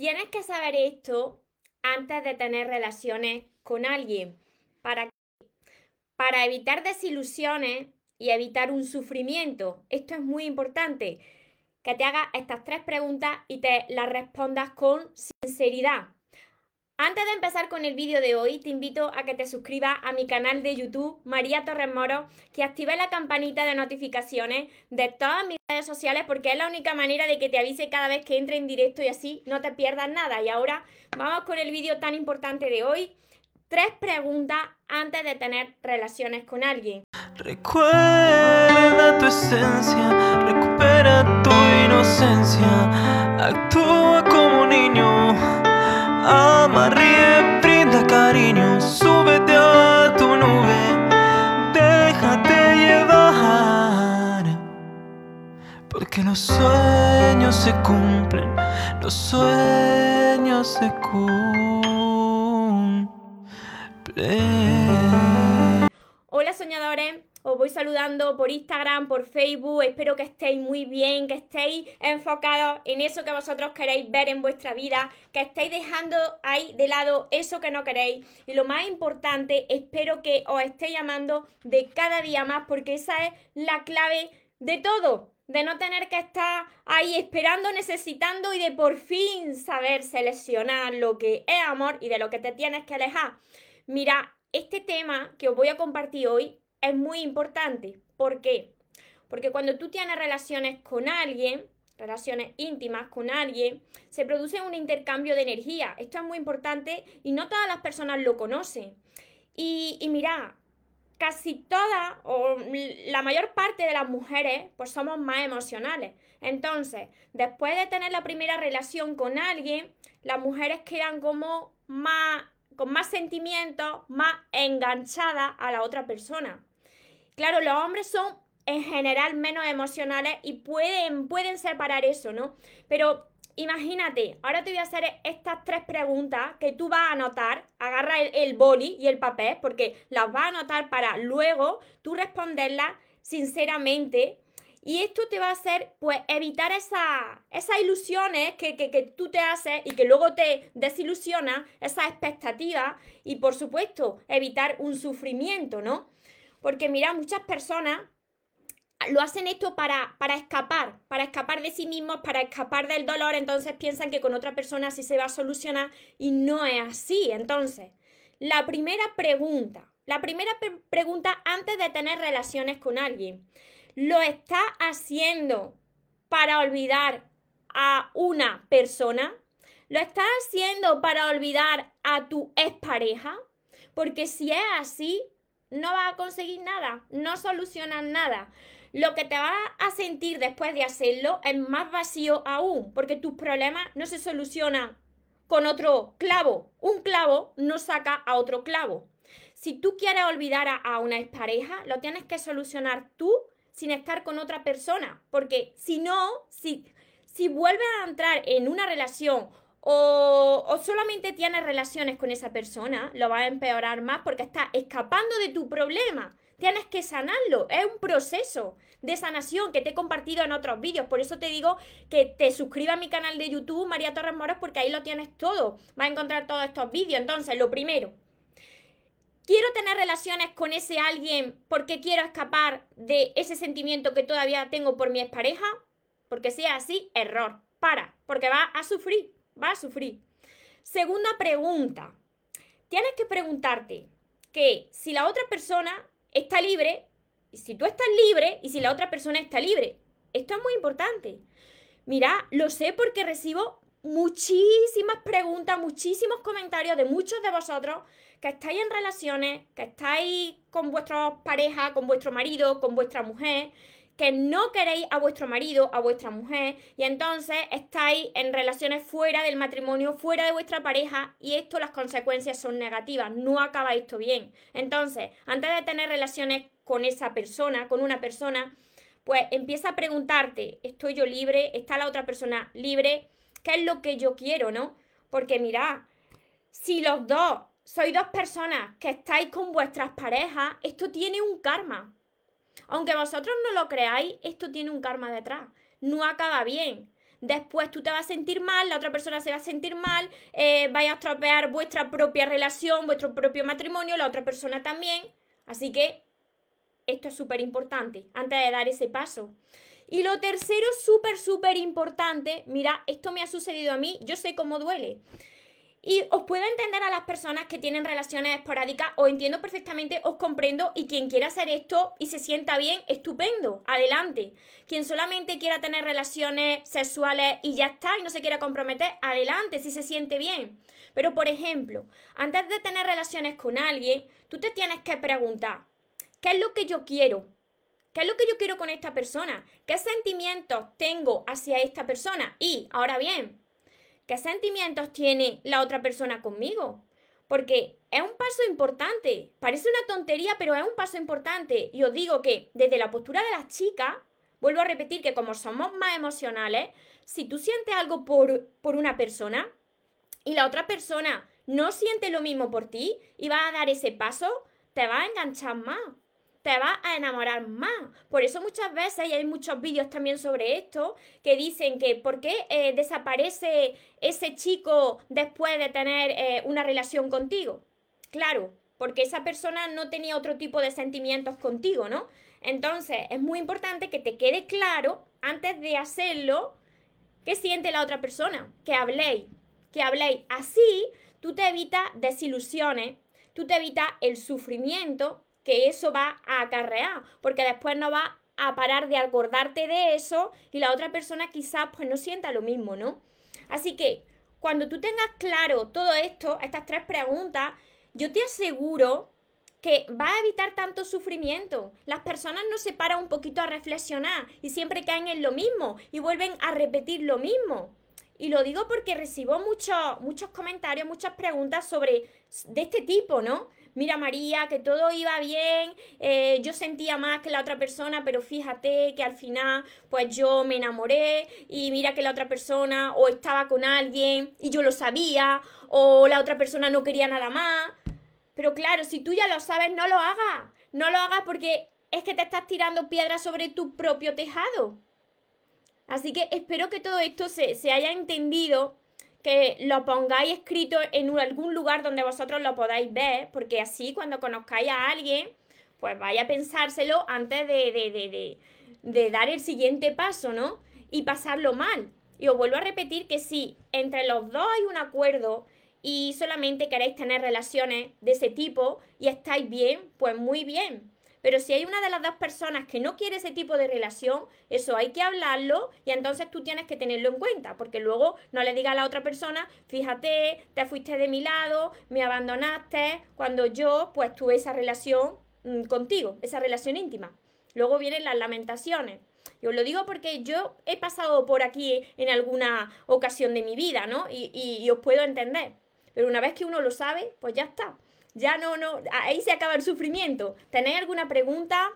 Tienes que saber esto antes de tener relaciones con alguien. ¿Para Para evitar desilusiones y evitar un sufrimiento. Esto es muy importante. Que te hagas estas tres preguntas y te las respondas con sinceridad. Antes de empezar con el vídeo de hoy, te invito a que te suscribas a mi canal de YouTube, María Torres Moro, que active la campanita de notificaciones de todas mis redes sociales porque es la única manera de que te avise cada vez que entre en directo y así no te pierdas nada. Y ahora vamos con el vídeo tan importante de hoy. Tres preguntas antes de tener relaciones con alguien. Recuerda tu esencia, recupera tu inocencia, actúa como niño los sueños se cumplen. Hola soñadores. Os voy saludando por Instagram, por Facebook. Espero que estéis muy bien, que estéis enfocados en eso que vosotros queréis ver en vuestra vida, que estéis dejando ahí de lado eso que no queréis. Y lo más importante, espero que os estéis llamando de cada día más, porque esa es la clave de todo. De no tener que estar ahí esperando, necesitando y de por fin saber seleccionar lo que es amor y de lo que te tienes que alejar. Mira, este tema que os voy a compartir hoy es muy importante. ¿Por qué? Porque cuando tú tienes relaciones con alguien, relaciones íntimas con alguien, se produce un intercambio de energía. Esto es muy importante y no todas las personas lo conocen. Y, y mira, casi todas o la mayor parte de las mujeres pues somos más emocionales. Entonces, después de tener la primera relación con alguien, las mujeres quedan como más con más sentimientos, más enganchadas a la otra persona. Claro, los hombres son en general menos emocionales y pueden, pueden separar eso, ¿no? Pero imagínate, ahora te voy a hacer estas tres preguntas que tú vas a anotar, agarra el, el boli y el papel, porque las vas a anotar para luego tú responderlas sinceramente. Y esto te va a hacer, pues, evitar esas ilusiones que, que, que, tú te haces y que luego te desilusiona, esas expectativas y, por supuesto, evitar un sufrimiento, ¿no? Porque mira, muchas personas lo hacen esto para, para escapar, para escapar de sí mismos, para escapar del dolor, entonces piensan que con otra persona sí se va a solucionar y no es así. Entonces, la primera pregunta, la primera pregunta antes de tener relaciones con alguien, ¿lo está haciendo para olvidar a una persona? ¿Lo estás haciendo para olvidar a tu expareja? Porque si es así, no vas a conseguir nada, no solucionas nada. Lo que te vas a sentir después de hacerlo es más vacío aún, porque tus problemas no se solucionan con otro clavo. Un clavo no saca a otro clavo. Si tú quieres olvidar a, una expareja, lo tienes que solucionar tú sin estar con otra persona, porque si no, si, si vuelves a entrar en una relación o, solamente tienes relaciones con esa persona, lo va a empeorar más porque está escapando de tu problema. Tienes que sanarlo. Es un proceso de sanación que te he compartido en otros vídeos. Por eso te digo que te suscribas a mi canal de YouTube, María Torres Moros, porque ahí lo tienes todo. Vas a encontrar todos estos vídeos. Entonces, lo primero, quiero tener relaciones con ese alguien porque quiero escapar de ese sentimiento que todavía tengo por mi expareja. Porque sea así, error. Para, porque vas a sufrir va a sufrir. Segunda pregunta. Tienes que preguntarte que si la otra persona está libre, y si tú estás libre y si la otra persona está libre. Esto es muy importante. Mira, lo sé porque recibo muchísimas preguntas, muchísimos comentarios de muchos de vosotros que estáis en relaciones, que estáis con vuestra pareja, con vuestro marido, con vuestra mujer, que no queréis a vuestro marido, a vuestra mujer, y entonces estáis en relaciones fuera del matrimonio, fuera de vuestra pareja, y esto las consecuencias son negativas, no acaba esto bien. Entonces, antes de tener relaciones con esa persona, con una persona, pues empieza a preguntarte, ¿estoy yo libre? ¿Está la otra persona libre? ¿Qué es lo que yo quiero, no? Porque mirad, si los dos sois dos personas que estáis con vuestras parejas, esto tiene un karma. Aunque vosotros no lo creáis, esto tiene un karma detrás. No acaba bien. después tú te vas a sentir mal, la otra persona se va a sentir mal, eh, vais a estropear vuestra propia relación, vuestro propio matrimonio, la otra persona también. Así que esto es súper importante antes de dar ese paso. Y lo tercero, súper, súper importante, mira, esto me ha sucedido a mí, yo sé cómo duele. Y os puedo entender a las personas que tienen relaciones esporádicas, os entiendo perfectamente, os comprendo y quien quiera hacer esto y se sienta bien, estupendo, adelante. Quien solamente quiera tener relaciones sexuales y ya está y no se quiera comprometer, adelante, si se siente bien. Pero por ejemplo, antes de tener relaciones con alguien, tú te tienes que preguntar, ¿qué es lo que yo quiero? ¿Qué es lo que yo quiero con esta persona? ¿Qué sentimientos tengo hacia esta persona? Y, ahora bien, ¿Qué sentimientos tiene la otra persona conmigo? Porque es un paso importante. Parece una tontería, pero es un paso importante. Y os digo que desde la postura de las chicas, vuelvo a repetir que como somos más emocionales, si tú sientes algo por, por una persona y la otra persona no siente lo mismo por ti y va a dar ese paso, te va a enganchar más te vas a enamorar más. Por eso muchas veces, y hay muchos vídeos también sobre esto, que dicen que por qué eh, desaparece ese chico después de tener eh, una relación contigo. Claro, porque esa persona no tenía otro tipo de sentimientos contigo, ¿no? Entonces, es muy importante que te quede claro, antes de hacerlo, qué siente la otra persona, que habléis, que habléis. Así, tú te evitas desilusiones, tú te evitas el sufrimiento que eso va a acarrear, porque después no va a parar de acordarte de eso y la otra persona quizás pues no sienta lo mismo, ¿no? Así que cuando tú tengas claro todo esto, estas tres preguntas, yo te aseguro que va a evitar tanto sufrimiento. Las personas no se paran un poquito a reflexionar y siempre caen en lo mismo y vuelven a repetir lo mismo. Y lo digo porque recibo muchos, muchos comentarios, muchas preguntas sobre de este tipo, ¿no? Mira María, que todo iba bien, eh, yo sentía más que la otra persona, pero fíjate que al final pues yo me enamoré y mira que la otra persona o estaba con alguien y yo lo sabía, o la otra persona no quería nada más. Pero claro, si tú ya lo sabes, no lo hagas. No lo hagas porque es que te estás tirando piedras sobre tu propio tejado. Así que espero que todo esto se, se haya entendido que lo pongáis escrito en algún lugar donde vosotros lo podáis ver, porque así cuando conozcáis a alguien, pues vaya a pensárselo antes de, de, de, de, dar el siguiente paso, ¿no? Y pasarlo mal. Y os vuelvo a repetir que si entre los dos hay un acuerdo y solamente queréis tener relaciones de ese tipo y estáis bien, pues muy bien. Pero si hay una de las dos personas que no quiere ese tipo de relación, eso hay que hablarlo y entonces tú tienes que tenerlo en cuenta, porque luego no le digas a la otra persona, fíjate, te fuiste de mi lado, me abandonaste, cuando yo pues tuve esa relación mm, contigo, esa relación íntima. Luego vienen las lamentaciones. Y os lo digo porque yo he pasado por aquí en alguna ocasión de mi vida, ¿no? Y, y os puedo entender. Pero una vez que uno lo sabe, pues ya está. Ya no, no, ahí se acaba el sufrimiento. ¿Tenéis alguna pregunta?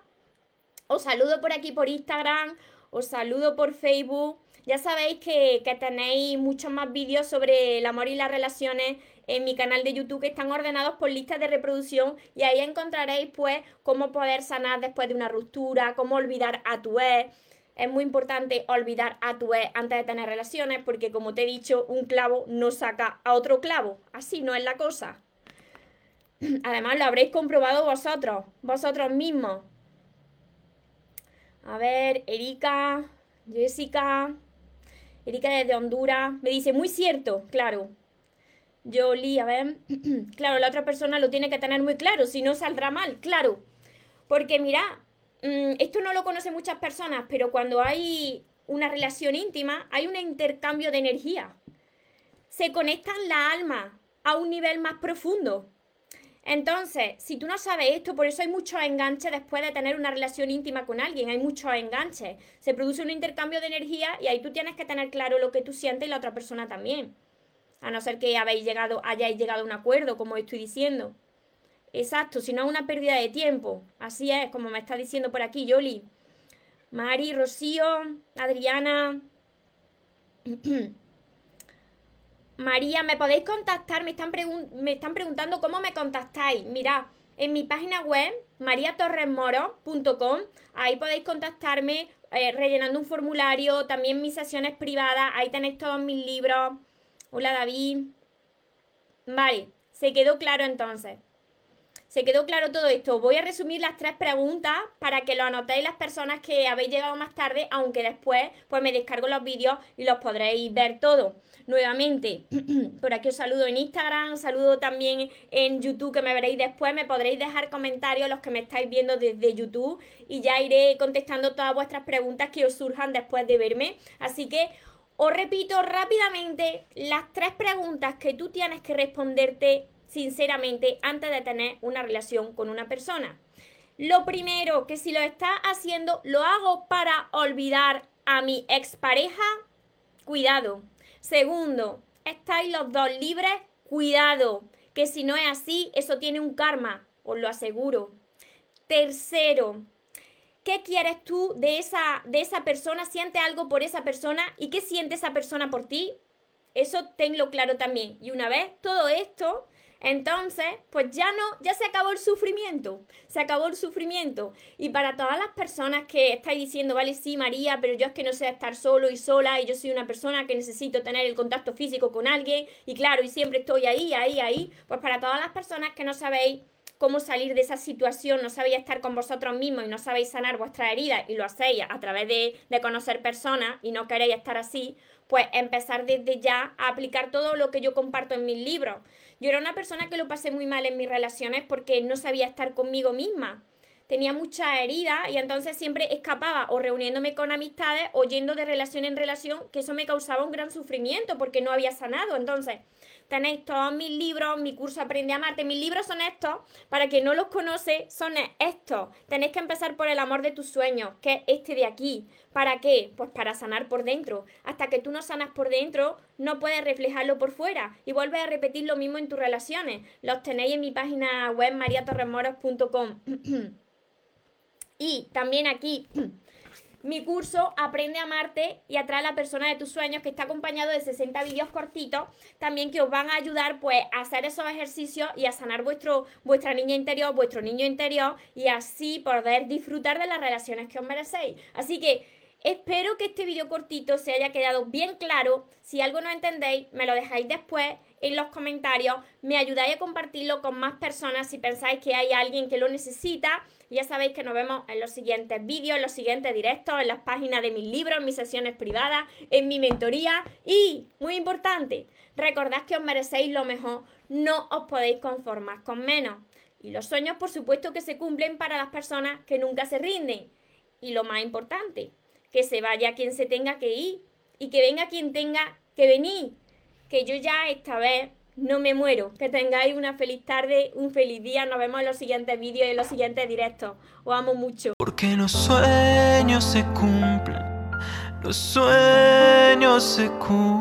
Os saludo por aquí por Instagram, os saludo por Facebook. Ya sabéis que, tenéis muchos más vídeos sobre el amor y las relaciones en mi canal de YouTube que están ordenados por listas de reproducción y ahí encontraréis pues cómo poder sanar después de una ruptura, cómo olvidar a tu ex. Es muy importante olvidar a tu ex antes de tener relaciones porque como te he dicho, un clavo no saca a otro clavo. Así no es la cosa. Además, lo habréis comprobado vosotros, vosotros mismos. A ver, Erika, Jessica, Erika desde Honduras, me dice, muy cierto, claro. Jolie, a ver, claro, la otra persona lo tiene que tener muy claro, si no saldrá mal, claro. Porque mira, mm, esto no lo conocen muchas personas, pero cuando hay una relación íntima, hay un intercambio de energía. Se conectan la alma a un nivel más profundo. Entonces, si tú no sabes esto, por eso hay muchos enganches después de tener una relación íntima con alguien, hay muchos enganches. Se produce un intercambio de energía y ahí tú tienes que tener claro lo que tú sientes y la otra persona también. A no ser que habéis llegado, hayáis llegado a un acuerdo, como estoy diciendo. Exacto, si no es una pérdida de tiempo. Así es, como me está diciendo por aquí Yoli. Mari, Rocío, Adriana. María, ¿me podéis contactar? Me están, preguntando cómo me contactáis. Mirad, en mi página web, mariatorresmoro.com, ahí podéis contactarme eh, rellenando un formulario, también mis sesiones privadas, ahí tenéis todos mis libros. Hola David. Vale, se quedó claro entonces. Se quedó claro todo esto. Voy a resumir las tres preguntas para que lo anotéis las personas que habéis llegado más tarde, aunque después pues me descargo los vídeos y los podréis ver todos. Nuevamente, por aquí os saludo en Instagram, saludo también en YouTube que me veréis después. Me podréis dejar comentarios los que me estáis viendo desde YouTube y ya iré contestando todas vuestras preguntas que os surjan después de verme. Así que os repito rápidamente las tres preguntas que tú tienes que responderte sinceramente antes de tener una relación con una persona. Lo primero, que si lo estás haciendo, lo hago para olvidar a mi expareja, cuidado. Segundo, estáis los dos libres, cuidado, que si no es así, eso tiene un karma, os lo aseguro. Tercero, ¿qué quieres tú de esa, de esa persona? ¿Sientes algo por esa persona? ¿Y qué siente esa persona por ti? Eso tenlo claro también. Y una vez todo esto, entonces, pues ya no, ya se acabó el sufrimiento, se acabó el sufrimiento. Y para todas las personas que estáis diciendo, vale, sí, María, pero yo es que no sé estar solo y sola y yo soy una persona que necesito tener el contacto físico con alguien y claro, y siempre estoy ahí, ahí, ahí, pues para todas las personas que no sabéis cómo salir de esa situación, no sabéis estar con vosotros mismos y no sabéis sanar vuestras heridas y lo hacéis a través de, de conocer personas y no queréis estar así, pues empezar desde ya a aplicar todo lo que yo comparto en mis libros. Yo era una persona que lo pasé muy mal en mis relaciones porque no sabía estar conmigo misma. Tenía muchas heridas y entonces siempre escapaba o reuniéndome con amistades o yendo de relación en relación, que eso me causaba un gran sufrimiento porque no había sanado. Entonces, tenéis todos mis libros, mi curso Aprende a Amarte. Mis libros son estos, para quien no los conoce, son estos. Tenéis que empezar por el amor de tus sueños, que es este de aquí. ¿Para qué? Pues para sanar por dentro. Hasta que tú no sanas por dentro, no puedes reflejarlo por fuera. Y vuelves a repetir lo mismo en tus relaciones. Los tenéis en mi página web mariatorremoros.com. y también aquí mi curso Aprende a amarte y atrae a la persona de tus sueños, que está acompañado de 60 vídeos cortitos, también que os van a ayudar pues a hacer esos ejercicios y a sanar vuestro, vuestra niña interior, vuestro niño interior y así poder disfrutar de las relaciones que os merecéis. Así que espero que este vídeo cortito se haya quedado bien claro. Si algo no entendéis, me lo dejáis después en los comentarios, me ayudáis a compartirlo con más personas si pensáis que hay alguien que lo necesita ya sabéis que nos vemos en los siguientes vídeos, en los siguientes directos, en las páginas de mis libros, en mis sesiones privadas, en mi mentoría. Y, muy importante, recordad que os merecéis lo mejor, no os podéis conformar con menos. Y los sueños, por supuesto, que se cumplen para las personas que nunca se rinden. Y lo más importante, que se vaya quien se tenga que ir y que venga quien tenga que venir. Que yo ya esta vez no me muero. Que tengáis una feliz tarde, un feliz día. Nos vemos en los siguientes vídeos y en los siguientes directos. Os amo mucho. Porque los sueños se cumplen, los sueños se cumplen.